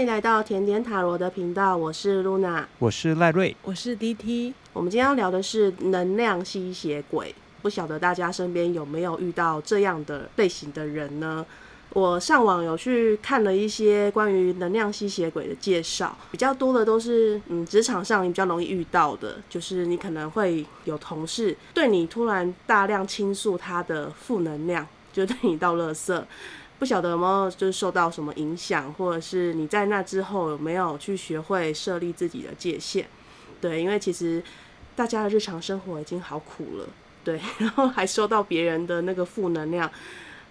欢迎来到甜点塔罗的频道，我是露娜，我是赖瑞，我是 DT。我们今天要聊的是能量吸血鬼，不晓得大家身边有没有遇到这样的类型的人呢？我上网有去看了一些关于能量吸血鬼的介绍，比较多的都是嗯职场上你比较容易遇到的，就是你可能会有同事对你突然大量倾诉他的负能量，就对你倒垃圾。不晓得有没有就是受到什么影响，或者是你在那之后有没有去学会设立自己的界限？对，因为其实大家的日常生活已经好苦了，对，然后还收到别人的那个负能量，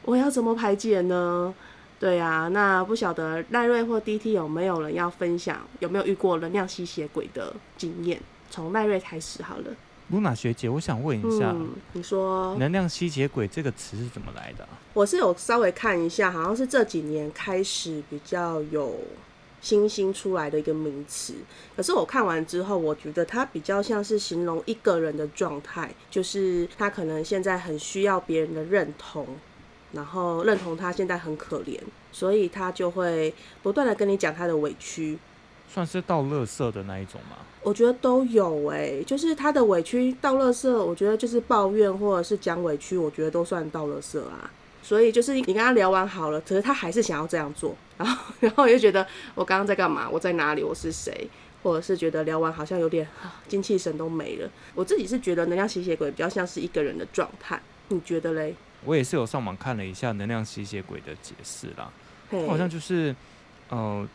我要怎么排解呢？对呀，那不晓得赖瑞或 DT 有没有人要分享，有没有遇过能量吸血鬼的经验？从赖瑞开始好了。露娜学姐，我想问一下，你说“能量吸血鬼”这个词是怎么来的？我是有稍微看一下，好像是这几年开始比较有新兴出来的一个名词。可是我看完之后，我觉得它比较像是形容一个人的状态，就是他可能现在很需要别人的认同，然后认同他现在很可怜，所以他就会不断的跟你讲他的委屈。算是倒垃圾的那一种吗？我觉得都有哎，就是他的委屈倒垃圾，我觉得就是抱怨或者是讲委屈，我觉得都算倒垃圾啊。所以就是你跟他聊完好了，可是他还是想要这样做，然后 然后就觉得我刚刚在干嘛？我在哪里？我是谁？或者是觉得聊完好像有点精气神都没了。我自己是觉得能量吸血鬼比较像是一个人的状态，你觉得嘞？我也是有上网看了一下能量吸血鬼的解释啦，好像就是呃。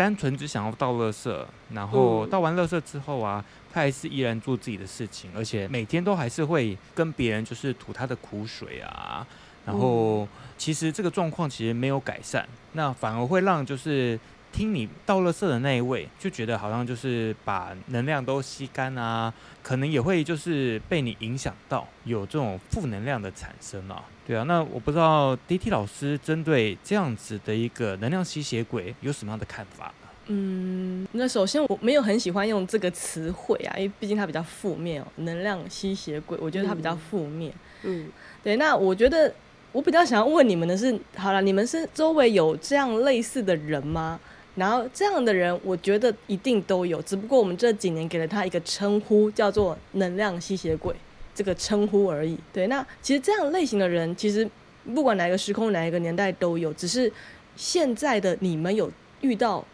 单纯只想要倒垃圾，然后倒完垃圾之后啊，他还是依然做自己的事情，而且每天都还是会跟别人就是吐他的苦水啊。然后其实这个状况其实没有改善，那反而会让就是听你倒垃圾的那一位就觉得好像就是把能量都吸干啊，可能也会就是被你影响到有这种负能量的产生啊。对啊，那我不知道 D T 老师针对这样子的一个能量吸血鬼有什么样的看法嗯，那首先我没有很喜欢用这个词汇啊，因为毕竟它比较负面哦。能量吸血鬼，我觉得它比较负面。嗯，对。那我觉得我比较想要问你们的是，好了，你们是周围有这样类似的人吗？然后这样的人，我觉得一定都有，只不过我们这几年给了他一个称呼，叫做能量吸血鬼。这个称呼而已。对，那其实这样类型的人，其实不管哪个时空、哪一个年代都有。只是现在的你们有遇到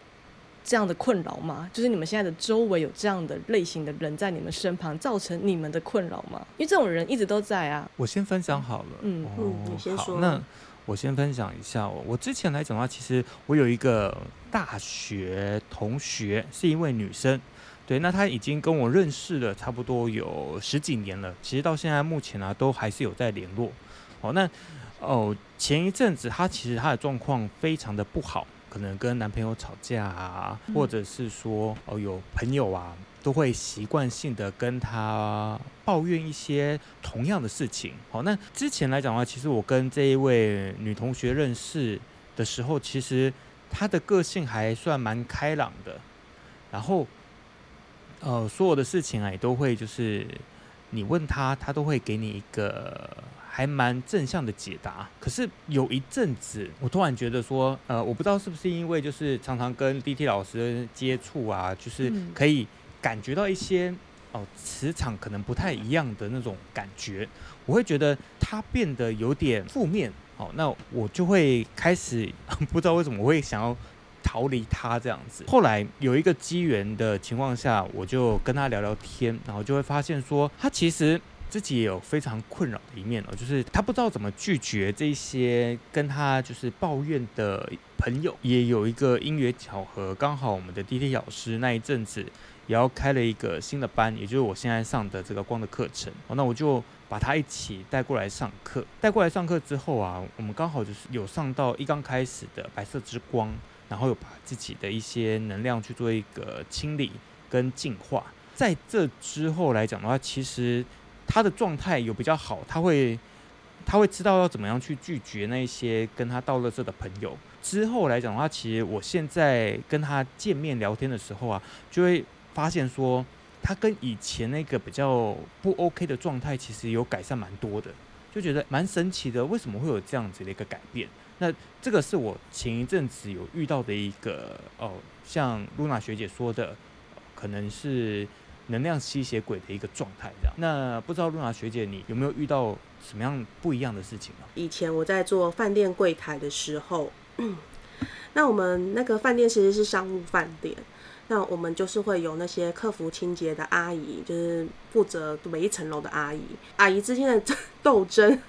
这样的困扰吗？就是你们现在的周围有这样的类型的人在你们身旁，造成你们的困扰吗？因为这种人一直都在啊。我先分享好了。嗯嗯，你先说。那我先分享一下。我之前来讲的话，其实我有一个大学同学，是一位女生。对，那她已经跟我认识了差不多有十几年了，其实到现在目前呢，都还是有在联络。哦，那哦，前一阵子她其实她的状况非常的不好，可能跟男朋友吵架啊，或者是说哦有朋友啊，都会习惯性的跟他抱怨一些同样的事情。好，那之前来讲的话，其实我跟这一位女同学认识的时候，其实她的个性还算蛮开朗的，然后。呃，所有的事情啊，也都会就是你问她，她都会给你一个还蛮正向的解答。可是有一阵子，我突然觉得说，呃，我不知道是不是因为就是常常跟 D T 老师接触啊，就是可以感觉到一些哦磁场可能不太一样的那种感觉，我会觉得他变得有点负面。哦，那我就会开始 不知道为什么我会想要。逃离他这样子，后来有一个机缘的情况下，我就跟他聊聊天，然后就会发现说，他其实自己也有非常困扰的一面哦，就是他不知道怎么拒绝这些跟他就是抱怨的朋友。也有一个因缘巧合，刚好我们的 D T 老师那一阵子也要开了一个新的班，也就是我现在上的这个光的课程。哦，那我就把他一起带过来上课。带过来上课之后啊，我们刚好就是有上到一刚开始的白色之光。然后又把自己的一些能量去做一个清理跟净化，在这之后来讲的话，其实他的状态有比较好，他会他会知道要怎么样去拒绝那些跟他道乐色的朋友。之后来讲的话，其实我现在跟他见面聊天的时候啊，就会发现说，他跟以前那个比较不 OK 的状态，其实有改善蛮多的。就觉得蛮神奇的，为什么会有这样子的一个改变？那这个是我前一阵子有遇到的一个哦，像露娜学姐说的，可能是能量吸血鬼的一个状态这样。那不知道露娜学姐你有没有遇到什么样不一样的事情呢？以前我在做饭店柜台的时候，那我们那个饭店其实是商务饭店。那我们就是会有那些客服清洁的阿姨，就是负责每一层楼的阿姨。阿姨之间的 斗争，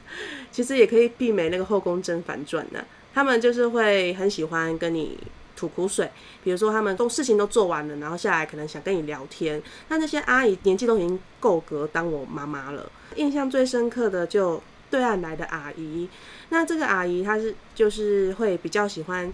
其实也可以避免那个后宫甄嬛传呢。他们就是会很喜欢跟你吐苦水，比如说他们都事情都做完了，然后下来可能想跟你聊天。那那些阿姨年纪都已经够格当我妈妈了。印象最深刻的就对岸来的阿姨，那这个阿姨她是就是会比较喜欢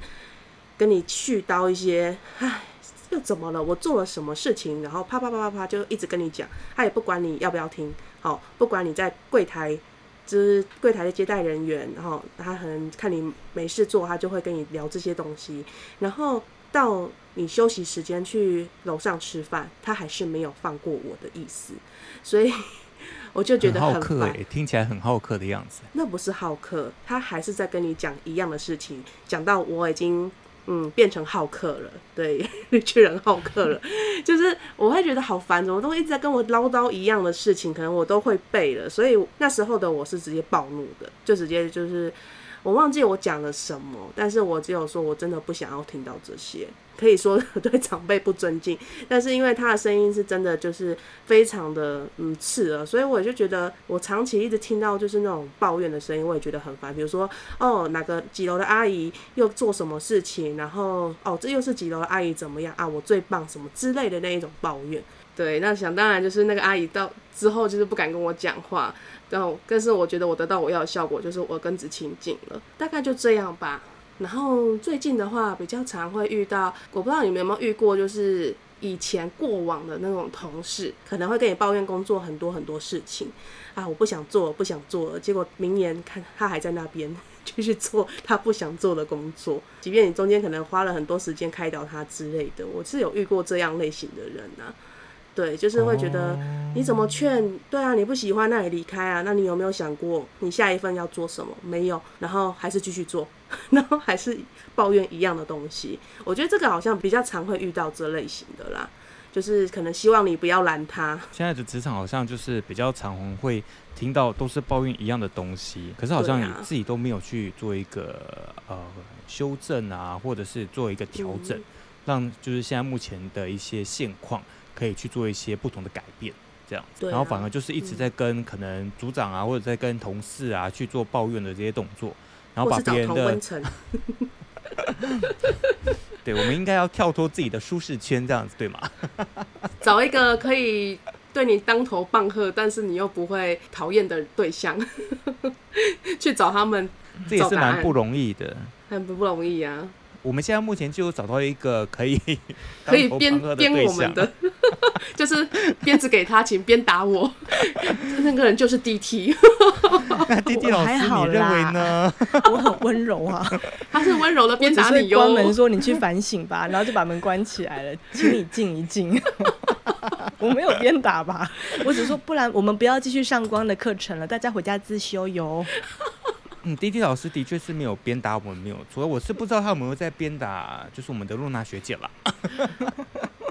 跟你絮叨一些，唉。又怎么了？我做了什么事情？然后啪啪啪啪啪就一直跟你讲，他也不管你要不要听，好，不管你在柜台，就是柜台的接待人员，然后他可能看你没事做，他就会跟你聊这些东西。然后到你休息时间去楼上吃饭，他还是没有放过我的意思，所以我就觉得很好客，哎，听起来很好客的样子。那不是好客，他还是在跟你讲一样的事情，讲到我已经。嗯，变成好客了，对，绿巨人好客了，就是我会觉得好烦，怎么都一直在跟我唠叨一样的事情，可能我都会背了，所以那时候的我是直接暴怒的，就直接就是我忘记我讲了什么，但是我只有说我真的不想要听到这些。可以说 对长辈不尊敬，但是因为他的声音是真的就是非常的嗯刺耳，所以我就觉得我长期一直听到就是那种抱怨的声音，我也觉得很烦。比如说哦哪个几楼的阿姨又做什么事情，然后哦这又是几楼的阿姨怎么样啊我最棒什么之类的那一种抱怨。对，那想当然就是那个阿姨到之后就是不敢跟我讲话，然后但是我觉得我得到我要的效果就是我跟子清近了，大概就这样吧。然后最近的话，比较常会遇到，我不知道你们有没有遇过，就是以前过往的那种同事，可能会跟你抱怨工作很多很多事情啊，我不想做，不想做了。结果明年看他还在那边继续 做他不想做的工作，即便你中间可能花了很多时间开导他之类的，我是有遇过这样类型的人呐。对，就是会觉得你怎么劝？对啊，你不喜欢那你离开啊？那你有没有想过你下一份要做什么？没有，然后还是继续做，然后还是抱怨一样的东西。我觉得这个好像比较常会遇到这类型的啦，就是可能希望你不要拦他。现在的职场好像就是比较常会听到都是抱怨一样的东西，可是好像你自己都没有去做一个呃修正啊，或者是做一个调整，让就是现在目前的一些现况。可以去做一些不同的改变，这样子，然后反而就是一直在跟可能组长啊，或者在跟同事啊去做抱怨的这些动作，然后把别人的，对，我们应该要跳脱自己的舒适圈，这样子对吗？找一个可以对你当头棒喝，但是你又不会讨厌的对象，去找他们，这也是蛮不容易的，很不容易啊。我们现在目前就找到一个可以可以编编我们的，就是鞭子给他，请鞭打我。那个人就是 D T。那 D T 老师，你认为呢？我很温柔啊，他是温柔的鞭打你哟。关门说你去反省吧，然后就把门关起来了，请你静一静。我没有鞭打吧？我只是说，不然我们不要继续上光的课程了，大家回家自修哟。嗯，滴滴老师的确是没有鞭打我们，没有错。我是不知道他有没有在鞭打，就是我们的露娜学姐啦。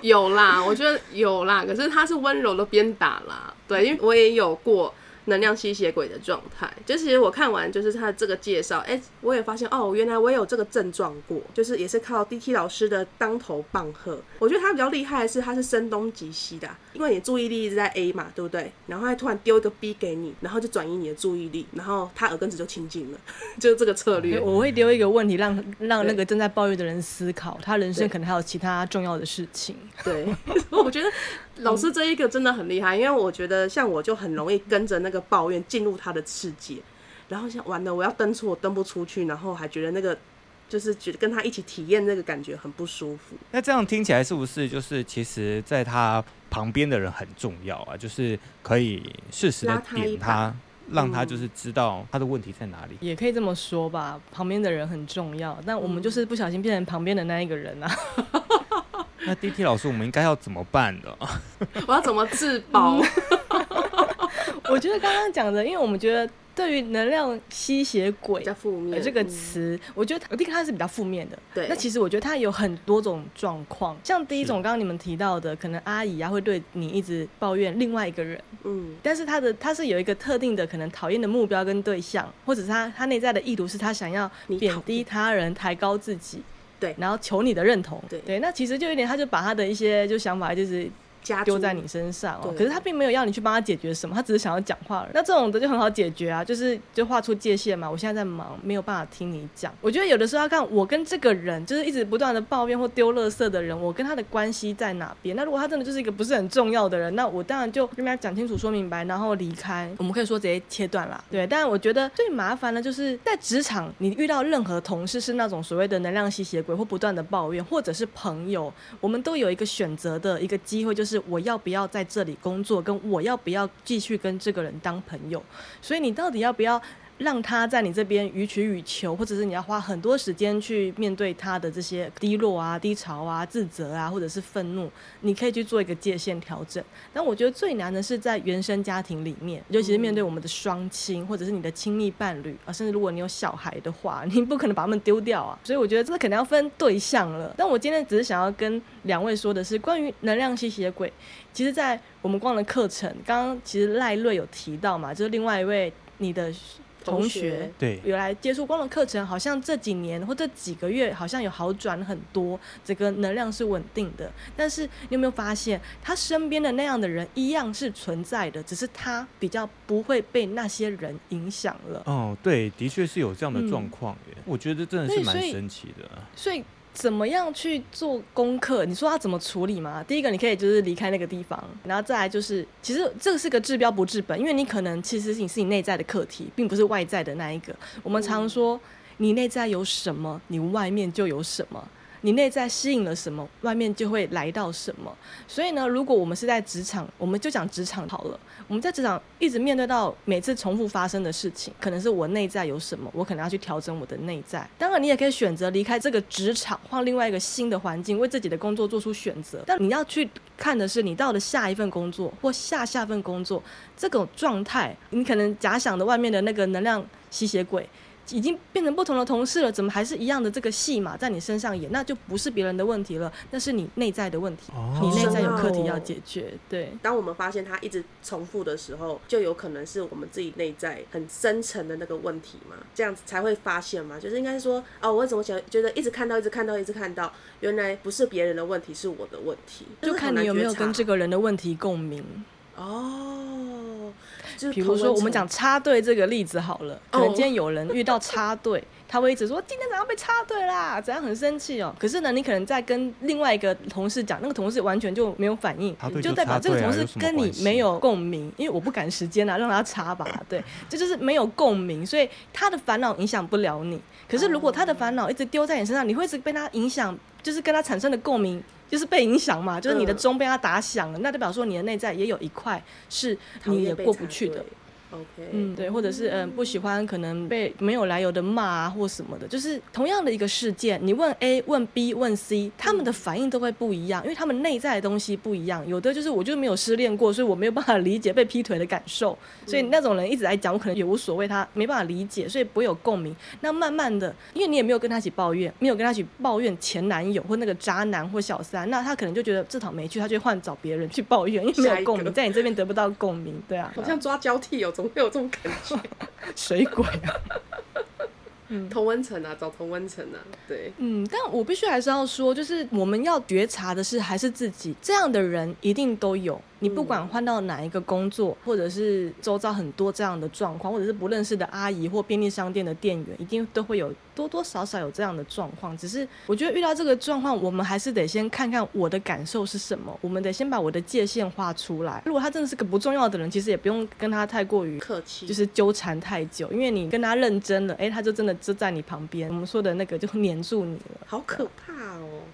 有啦，我觉得有啦，可是他是温柔的鞭打啦。对，因为我也有过。能量吸血鬼的状态，就其实我看完就是他的这个介绍，哎，我也发现哦，原来我也有这个症状过，就是也是靠 D T 老师的当头棒喝。我觉得他比较厉害的是，他是声东击西的，因为你注意力一直在 A 嘛，对不对？然后他突然丢一个 B 给你，然后就转移你的注意力，然后他耳根子就清净了，就是这个策略。我会丢一个问题，让让那个正在抱怨的人思考，他人生可能还有其他重要的事情。对，我觉得。老师这一个真的很厉害，因为我觉得像我就很容易跟着那个抱怨进入他的世界，然后想完了我要登出我登不出去，然后还觉得那个就是觉得跟他一起体验那个感觉很不舒服。那这样听起来是不是就是其实在他旁边的人很重要啊？就是可以适时的点他，让他就是知道他的问题在哪里。也可以这么说吧，旁边的人很重要，但我们就是不小心变成旁边的那一个人啊。那 D T 老师，我们应该要怎么办呢？我要怎么自保？我觉得刚刚讲的，因为我们觉得对于能量吸血鬼比较负面这个嗯。词，我觉得我第一个它是比较负面的。对。那其实我觉得它有很多种状况，像第一种是。刚刚你们提到的，可能阿姨啊会对你一直抱怨另外一个人，嗯。但是他的他是有一个特定的可能讨厌的目标跟对象，或者是他他内在的意图是他想要贬低他人、抬高自己，对。然后求你的认同，对。那其实就有点他就把他的一些就想法就是丢在你身上哦。可是他并没有要你去帮他解决什么，他只是想要讲话而已。那这种的就很好解决啊，就是就画出界限嘛。我现在在忙，没有办法听你讲。我觉得有的时候要看我跟这个人，就是一直不断的抱怨或丢垃圾的人，我跟他的关系在哪边。那如果他真的就是一个不是很重要的人，那我当然就跟他讲清楚、说明白，然后离开。我们可以说直接切断啦。对，但我觉得最麻烦的就是在职场，你遇到任何同事是那种所谓的能量吸血鬼，或不断的抱怨，或者是朋友，我们都有一个选择的一个机会，就是是我要不要在这里工作，跟我要不要继续跟这个人当朋友。所以你到底要不要？让他在你这边予取予求，或者是你要花很多时间去面对他的这些低落啊、低潮啊、自责啊，或者是愤怒，你可以去做一个界限调整。但我觉得最难的是在原生家庭里面，尤其是面对我们的双亲，或者是你的亲密伴侣啊，甚至如果你有小孩的话，你不可能把他们丢掉啊。所以我觉得这个可能要分对象了。但我今天只是想要跟两位说的是，关于能量吸血鬼，其实，在我们光的课程，刚刚其实赖瑞有提到嘛，就是另外一位你的同学对，有来接触光的课程，好像这几年或这几个月好像有好转很多，这个能量是稳定的。但是你有没有发现，他身边的那样的人一样是存在的，只是他比较不会被那些人影响了。哦，对，的确是有这样的嗯状况耶。我觉得真的是蛮神奇的。所以怎么样去做功课？你说他怎么处理吗？第一个，你可以就是离开那个地方，然后再来就是，其实这个是个治标不治本，因为你可能其实你是你内在的课题，并不是外在的那一个。我们常说，你内在有什么，你外面就有什么。你内在吸引了什么，外面就会来到什么。所以呢，如果我们是在职场，我们就讲职场好了。我们在职场一直面对到每次重复发生的事情，可能是我内在有什么，我可能要去调整我的内在。当然，你也可以选择离开这个职场，换另外一个新的环境，为自己的工作做出选择。但你要去看的是，你到了下一份工作或下下份工作，这种状态，你可能假想的外面的那个能量吸血鬼。已经变成不同的同事了，怎么还是一样的这个戏码在你身上演？那就不是别人的问题了，那是你内在的问题。哦你内在有课题哦要解决，对。当我们发现他一直重复的时候，就有可能是我们自己内在很深层的那个问题嘛，这样子才会发现嘛。就是应该说，哦，我怎么想，觉得一直看到，一直看到，一直看到，原来不是别人的问题，是我的问题。就看你有没有跟这个个人的问题共鸣。哦，就比如说，我们讲插队这个例子好了，可哦能今天有人遇到插队，他会一直说今天早上被插队啦，怎样很生气哦。可是呢，你可能在跟另外一个同事讲，那个同事完全就没有反应就就代表这个同事跟你没有共鸣，因为我不赶时间啊，让他插吧，对，这就是没有共鸣，所以他的烦恼影响不了你。可是如果他的烦恼一直丢在你身上，你会一直被他影响，就是跟他产生的共鸣。就是被影响嘛，就是你的嗯钟被他打响了，那代表说你的内在也有一块是你也过不去的。OK，嗯，对，或者是嗯、不喜欢可能被没有来由的骂啊或什么的，就是同样的一个事件，你问 A 问 B 问 C，他们的反应都会不一样，因为他们内在的东西不一样。有的就是我就没有失恋过，所以我没有办法理解被劈腿的感受，所以那种人一直在讲，我可能也无所谓，他没办法理解，所以不会有共鸣。那慢慢的，因为你也没有跟他一起抱怨，没有跟他一起抱怨前男友或那个渣男或小三，那他可能就觉得这场没趣，他就换找别人去抱怨，因为没有共鸣，在你这边得不到共鸣，对啊，好像抓交替哦，总会有这种感觉。水鬼啊。嗯同温层啊，找同温层啊，对，嗯，但我必须还是要说，就是我们要觉察的是，还是自己这样的人一定都有。你不管换到哪一个工作，或者是周遭很多这样的状况，或者是不认识的阿姨或便利商店的店员，一定都会有多多少少有这样的状况。只是我觉得遇到这个状况，我们还是得先看看我的感受是什么，我们得先把我的界限画出来。如果他真的是个不重要的人，其实也不用跟他太过于客气就是纠缠太久，因为你跟他认真了，哎、他就真的就在你旁边。我们说的那个就黏住你了，好可怕哦。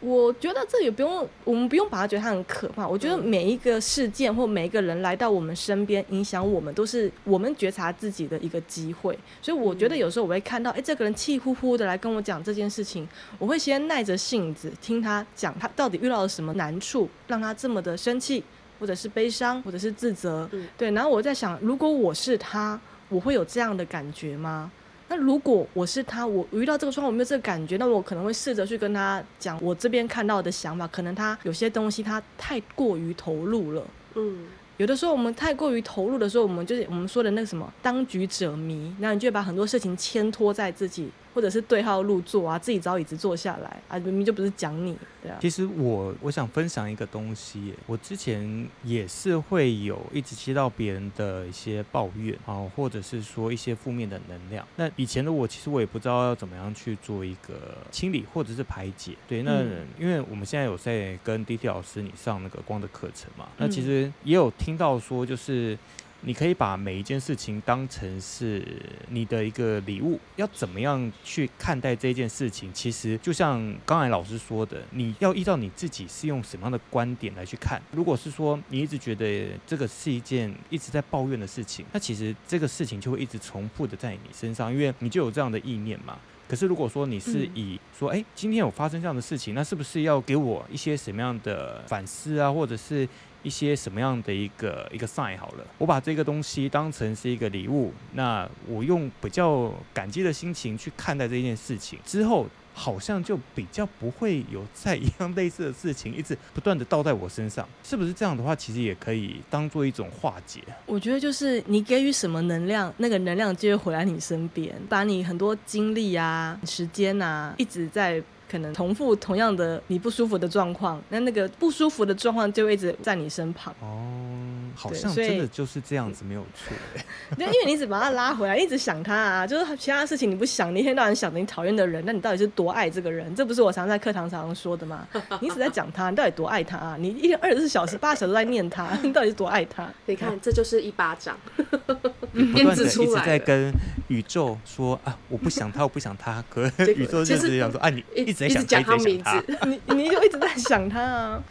我觉得这也不用，我们不用把它觉得它很可怕。我觉得每一个事件或每一个人来到我们身边，影响我们，都是我们觉察自己的一个机会。所以我觉得有时候我会看到，哎、这个人气呼呼的来跟我讲这件事情，我会先耐着性子听他讲，他到底遇到了什么难处，让他这么的生气，或者是悲伤，或者是自责。嗯对，然后我在想，如果我是他。我会有这样的感觉吗？那如果我是他，我遇到这个状况，我没有这个感觉，那我可能会试着去跟他讲我这边看到的想法。可能他有些东西他太过于投入了，嗯。有的时候我们太过于投入的时候，我们就是我们说的那个什么当局者迷，那你就把很多事情牵拖在自己。或者是对号入座啊，自己找椅子坐下来啊，明明就不是讲你，对啊。其实我我想分享一个东西，我之前也是会有一直接到别人的一些抱怨啊，或者是说一些负面的能量。那以前的我，其实我也不知道要怎么样去做一个清理或者是排解。对，那因为我们现在有在跟 D T 老师你上那个光的课程嘛，那其实也有听到说就是。你可以把每一件事情当成是你的一个礼物，要怎么样去看待这件事情？其实就像刚才老师说的，你要依照你自己是用什么样的观点来去看。如果是说你一直觉得这个是一件一直在抱怨的事情，那其实这个事情就会一直重复的在你身上，因为你就有这样的意念嘛。可是如果说你是以说，哎，今天有发生这样的事情，那是不是要给我一些什么样的反思啊，或者是？一些什么样的一个一个 sign 好了，我把这个东西当成是一个礼物，那我用比较感激的心情去看待这件事情之后，好像就比较不会有再一样类似的事情一直不断的倒在我身上，是不是这样的话，其实也可以当做一种化解？我觉得就是你给予什么能量，那个能量就会回来你身边，把你很多精力啊、时间啊，一直在。可能重复同样的你不舒服的状况，那那个不舒服的状况就一直在你身旁。哦。好像真的就是这样子，没有错。对，因为你一直把他拉回来，一直想他啊，就是其他事情你不想，你一天到晚想着你讨厌的人，那你到底是多爱这个人？这不是我常在课堂常说的吗？你一直在讲他，你到底多爱他啊？你一天二十四小时、八小时都在念他，你到底是多爱他？你看，这就是一巴掌，不断的一直在跟宇宙说啊，我不想他，我不想他。可 是宇宙就是想说啊，你一直在想他名字，你你就一直在想他啊。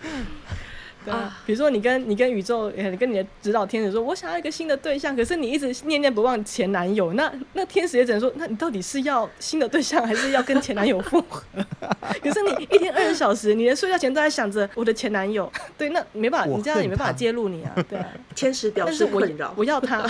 啊，比如说你跟你跟宇宙，你跟你的指导天使说，我想要一个新的对象，可是你一直念念不忘前男友，那那天使也只能说，那你到底是要新的对象，还是要跟前男友复合？可是你一天二十小时，你连睡觉前都在想着我的前男友，对，那没办法，你这样也没办法揭露你啊，对。天使表示困扰，我要他。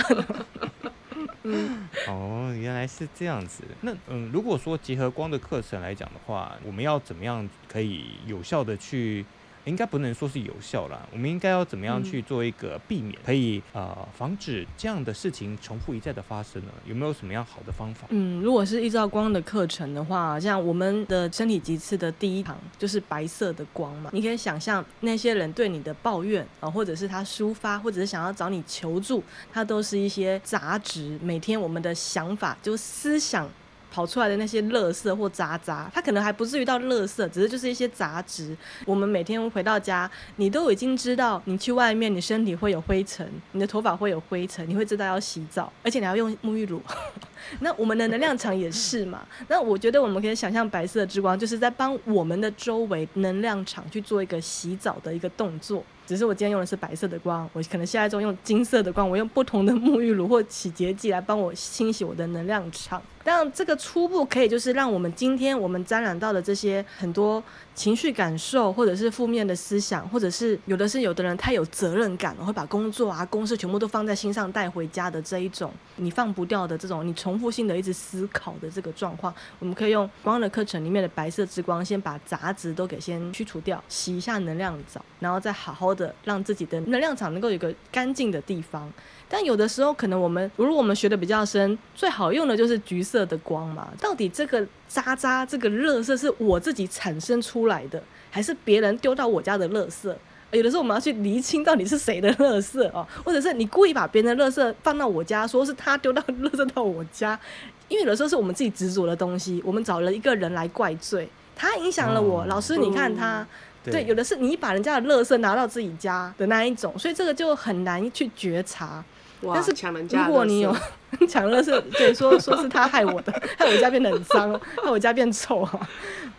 嗯，哦，原来是这样子。那嗯，如果说结合光的课程来讲的话，我们要怎么样可以有效的去？应该不能说是有效啦，我们应该要怎么样去做一个避免，可以呃防止这样的事情重复一再的发生呢？有没有什么样好的方法？嗯，如果是依照光的课程的话，像我们的身体级次的第一堂就是白色的光嘛，你可以想象那些人对你的抱怨啊，或者是他抒发，或者是想要找你求助，他都是一些杂质。每天我们的想法就思想。跑出来的那些垃圾或渣渣，它可能还不至于到垃圾，只是就是一些杂质。我们每天回到家，你都已经知道，你去外面，你身体会有灰尘，你的头发会有灰尘，你会知道要洗澡，而且你要用沐浴乳。那我们的能量场也是嘛？那我觉得我们可以想象白色之光，就是在帮我们的周围能量场去做一个洗澡的一个动作。只是我今天用的是白色的光，我可能现在中用金色的光，我用不同的沐浴乳或洗洁剂来帮我清洗我的能量场。但这个初步可以就是让我们今天我们沾染到的这些很多情绪感受，或者是负面的思想，或者是有的是有的人太有责任感，会把工作啊、公事全部都放在心上带回家的这一种，你放不掉的这种，你重复性的一直思考的这个状况，我们可以用光的课程里面的白色之光，先把杂质都给先去除掉，洗一下能量澡，然后再好好的让自己的能量场能够有个干净的地方。但有的时候，可能我们如果我们学的比较深，最好用的就是橘色的光嘛。到底这个渣渣、这个垃圾是我自己产生出来的，还是别人丢到我家的垃圾？有的时候我们要去厘清到底是谁的垃圾哦，或者是你故意把别人的垃圾放到我家，说是他丢到垃圾到我家，因为有的时候是我们自己执着的东西，我们找了一个人来怪罪，他影响了我。老师，你看他。对，有的是你把人家的垃圾拿到自己家的那一种，所以这个就很难去觉察。但是如果你有 抢垃圾，对，说说是他害我的，害我家变得很脏，害我家变臭啊。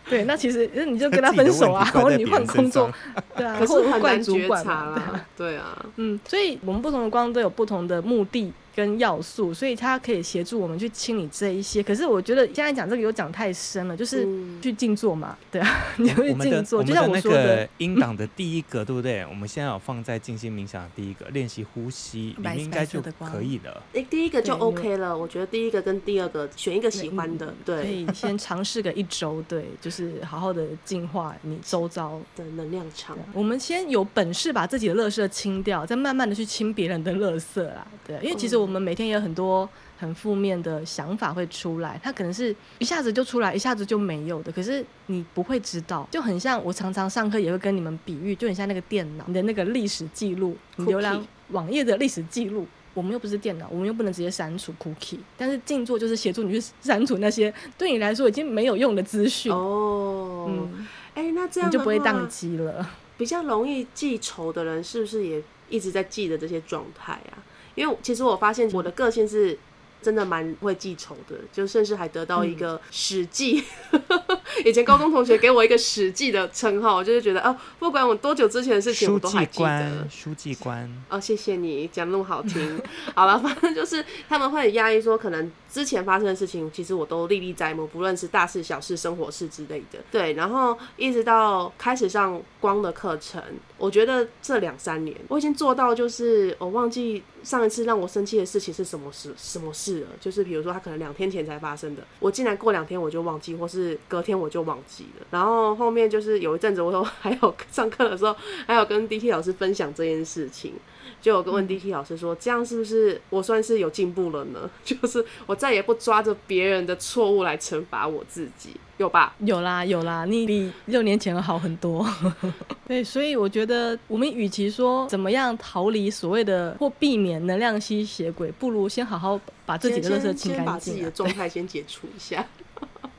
对，那其实你就跟他分手啊，然后你换工作，对啊，或者怪主管嘛，对啊，嗯，所以我们不同的光都有不同的目的。跟要素，所以它可以协助我们去清理这一些。可是我觉得现在讲这个有讲太深了，就是去静坐嘛，对啊，你会静坐，就像我说的，音档的第一个，对不对？我们现在有放在静心冥想的第一个练习呼吸，里面应该就可以了。哎，第一个就 OK 了，我觉得第一个跟第二个选一个喜欢的，对，可以先尝试个一周，对，就是好好的净化你周遭的能量场。我们先有本事把自己的乐色清掉，再慢慢的去清别人的乐色啦，对，因为其实我们每天也有很多很负面的想法会出来，它可能是一下子就出来，一下子就没有的，可是你不会知道，就很像我常常上课也会跟你们比喻，就很像那个电脑，你的那个历史记录，你浏览网页的历史记录，我们又不是电脑，我们又不能直接删除 cookie，但是静坐就是协助你去删除那些对你来说已经没有用的资讯哦，嗯，哎，那这样你就不会宕机了。比较容易记仇的人，是不是也一直在记着这些状态啊？因为其实我发现我的个性是。真的蛮会记仇的，就甚至还得到一个史记，以前高中同学给我一个史记的称号，就是觉得哦，不管我多久之前的事情，我都还记得。书记官，哦，谢谢你讲那么好听。好了，反正就是他们会很压抑，说可能之前发生的事情，其实我都历历在目，不论是大事小事、生活事之类的。对，然后一直到开始上光的课程，我觉得这两三年我已经做到，就是我忘记上一次让我生气的事情是什么事，什么事。了，就是比如说他可能两天前才发生的，我竟然过两天我就忘记，或是隔天我就忘记了。然后后面就是有一阵子，我都还有上课的时候，还有跟 D T 老师分享这件事情，就有问 D T 老师说，这样是不是我算是有进步了呢？就是我再也不抓着别人的错误来惩罚我自己。有吧？有啦，有啦，你比六年前好很多。对，所以我觉得我们与其说怎么样逃离所谓的或避免能量吸血鬼，不如先好好把自己的垃圾清干净，把自己的状态先解除一下。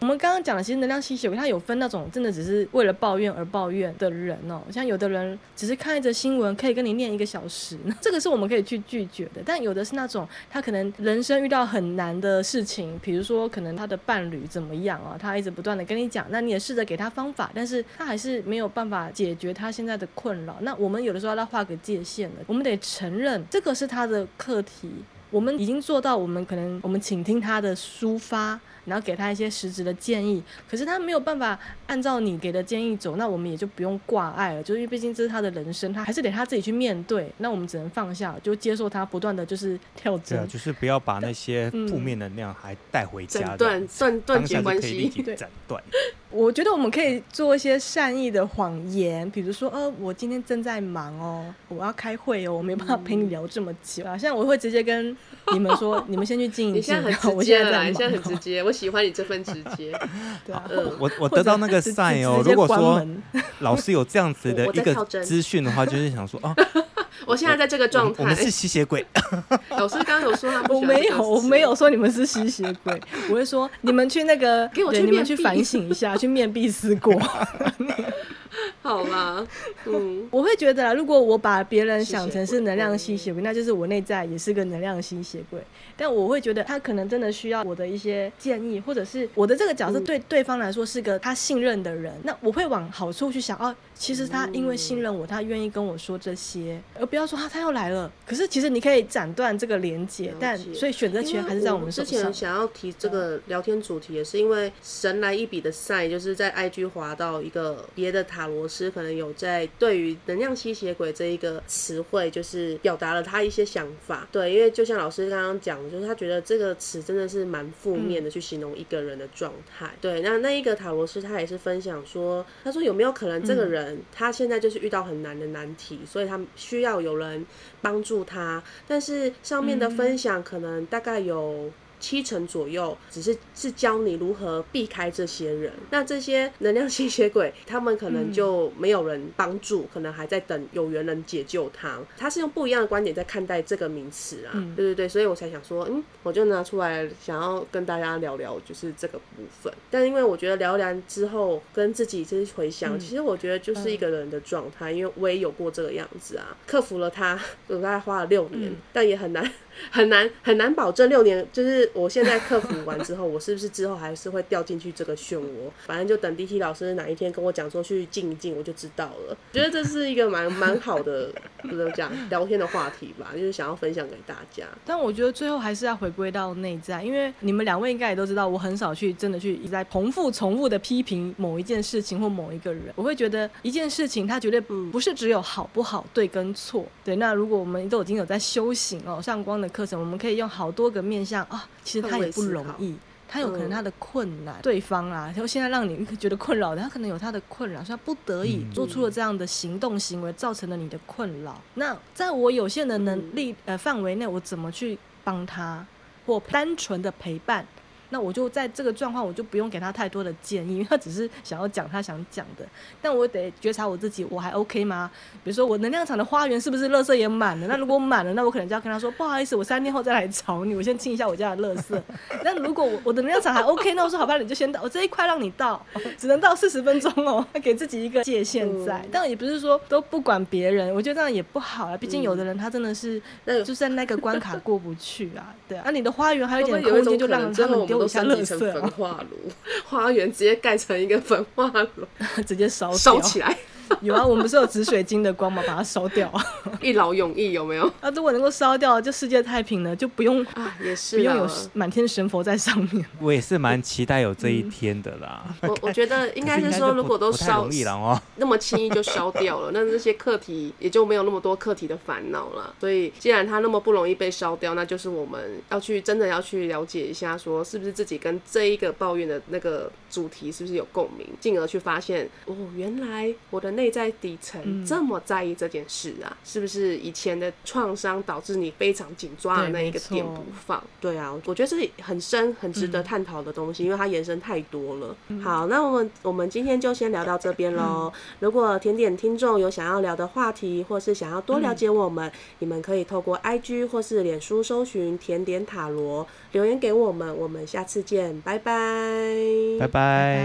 我们刚刚讲的，其实能量吸血鬼，他有分那种真的只是为了抱怨而抱怨的人哦，像有的人只是看一则新闻可以跟你念一个小时，这个是我们可以去拒绝的。但有的是那种他可能人生遇到很难的事情，比如说可能他的伴侣怎么样啊，他一直不断的跟你讲，那你也试着给他方法，但是他还是没有办法解决他现在的困扰。那我们有的时候要画个界限了，我们得承认这个是他的课题，我们已经做到，我们可能我们倾听他的抒发。然后给他一些实质的建议，可是他没有办法按照你给的建议走，那我们也就不用挂碍了，就是因为毕竟这是他的人生，他还是得他自己去面对。那我们只能放下，就接受他不断的就是跳针。对啊，就是不要把那些负面能量还带回家。断断断绝关系，斩 断。我觉得我们可以做一些善意的谎言，比如说，呃，我今天正在忙哦，我要开会哦，我没办法陪你聊这么久啊。现在我会直接跟你们说，你们先去静一静。你现在很直接了，你现在很直接，我喜欢你这份直接。对啊，我我得到那个 sign 哦。如果说 老师有这样子的一个资讯的话，就是想说啊。我现在在这个状态，我们是吸血鬼。老师刚刚有说他我没有，我没有说你们是吸血鬼，我会说你们去那个，给我去你们去反省一下，去面壁思过。好吧，嗯，我会觉得，如果我把别人想成是能量吸血鬼，那就是我内在也是个能量吸血鬼。但我会觉得他可能真的需要我的一些建议，或者是我的这个角色对对方来说是个他信任的人，那我会往好处去想哦。其实他因为信任我，他愿意跟我说这些，而不要说啊他又来了。可是其实你可以斩断这个连接，但所以选择权还是在我们手上。之前想要提这个聊天主题，也是因为神来一笔的赛，就是在 IG 滑到一个别的塔罗师，可能有在对于能量吸血鬼这一个词汇，就是表达了他一些想法。对，因为就像老师刚刚讲，就是他觉得这个词真的是蛮负面的，去形容一个人的状态。对，那那一个塔罗师他也是分享说，他说有没有可能这个人。他现在就是遇到很难的难题，所以他需要有人帮助他。但是上面的分享可能大概有。七成左右，只是是教你如何避开这些人。那这些能量吸血鬼，他们可能就没有人帮助，可能还在等有缘人解救他。他是用不一样的观点在看待这个名词啊，对对对，所以我才想说，嗯，我就拿出来想要跟大家聊聊，就是这个部分。但因为我觉得聊完之后，跟自己就是回想，其实我觉得就是一个人的状态，因为我也有过这个样子啊，克服了他，我大概花了六年，但也很难。很难很难保证六年，就是我现在克服完之后，我是不是之后还是会掉进去这个漩涡？反正就等 D T 老师哪一天跟我讲说去静一静，我就知道了。觉得这是一个蛮蛮好的，怎么讲聊天的话题吧，就是想要分享给大家。但我觉得最后还是要回归到内在，因为你们两位应该也都知道，我很少去真的去一再重复重复的批评某一件事情或某一个人。我会觉得一件事情它绝对不是只有好不好、对跟错。对，那如果我们都已经有在修行哦，上光的课程，我们可以用好多个面向啊，其实他也不容易，他有可能他的困难，对方啊，就现在让你觉得困扰的，他可能有他的困扰，所以他不得已做出了这样的行动行为，造成了你的困扰。那在我有限的能力呃范围内，我怎么去帮他，或单纯的陪伴？那我就在这个状况，我就不用给他太多的建议，因为他只是想要讲他想讲的。但我得觉察我自己，我还 OK 吗？比如说我能量场的花园是不是垃圾也满了？那如果满了，那我可能就要跟他说 不好意思，我三天后再来找你，我先清一下我家的垃圾。那如果我我的能量场还 OK，那我说好吧，你就先到，我这一块让你到，只能到四十分钟哦，给自己一个界限在。但也不是说都不管别人，我觉得这样也不好啊。毕竟有的人他真的是就在那个关卡过不去啊。对啊，那你的花园还有点空间，就让他们丢。都升级成焚化炉，花园直接盖成一个焚化炉，直接烧烧起来。有啊，我们不是有紫水晶的光嘛，把它烧掉啊，一劳永逸有没有？啊，如果能够烧掉，就世界太平了，就不用啊，也是不用有满天神佛在上面。我也是蛮期待有这一天的啦。我我觉得应该是说，如果都烧了哦，那么轻易就烧掉了，那这些课题也就没有那么多课题的烦恼了。所以既然它那么不容易被烧掉，那就是我们要去真的要去了解一下，说是不是自己跟这一个抱怨的那个主题是不是有共鸣，进而去发现哦，原来我的内在底层。这么在意这件事啊？是不是以前的创伤导致你非常紧抓的那一个点不放？对啊，我觉得这是很深、很值得探讨的东西，因为它延伸太多了。好，那我们我们今天就先聊到这边喽。如果甜点听众有想要聊的话题，或是想要多了解我们，你们可以透过 IG 或是脸书搜寻甜点塔罗留言给我们。我们下次见，拜拜，拜拜。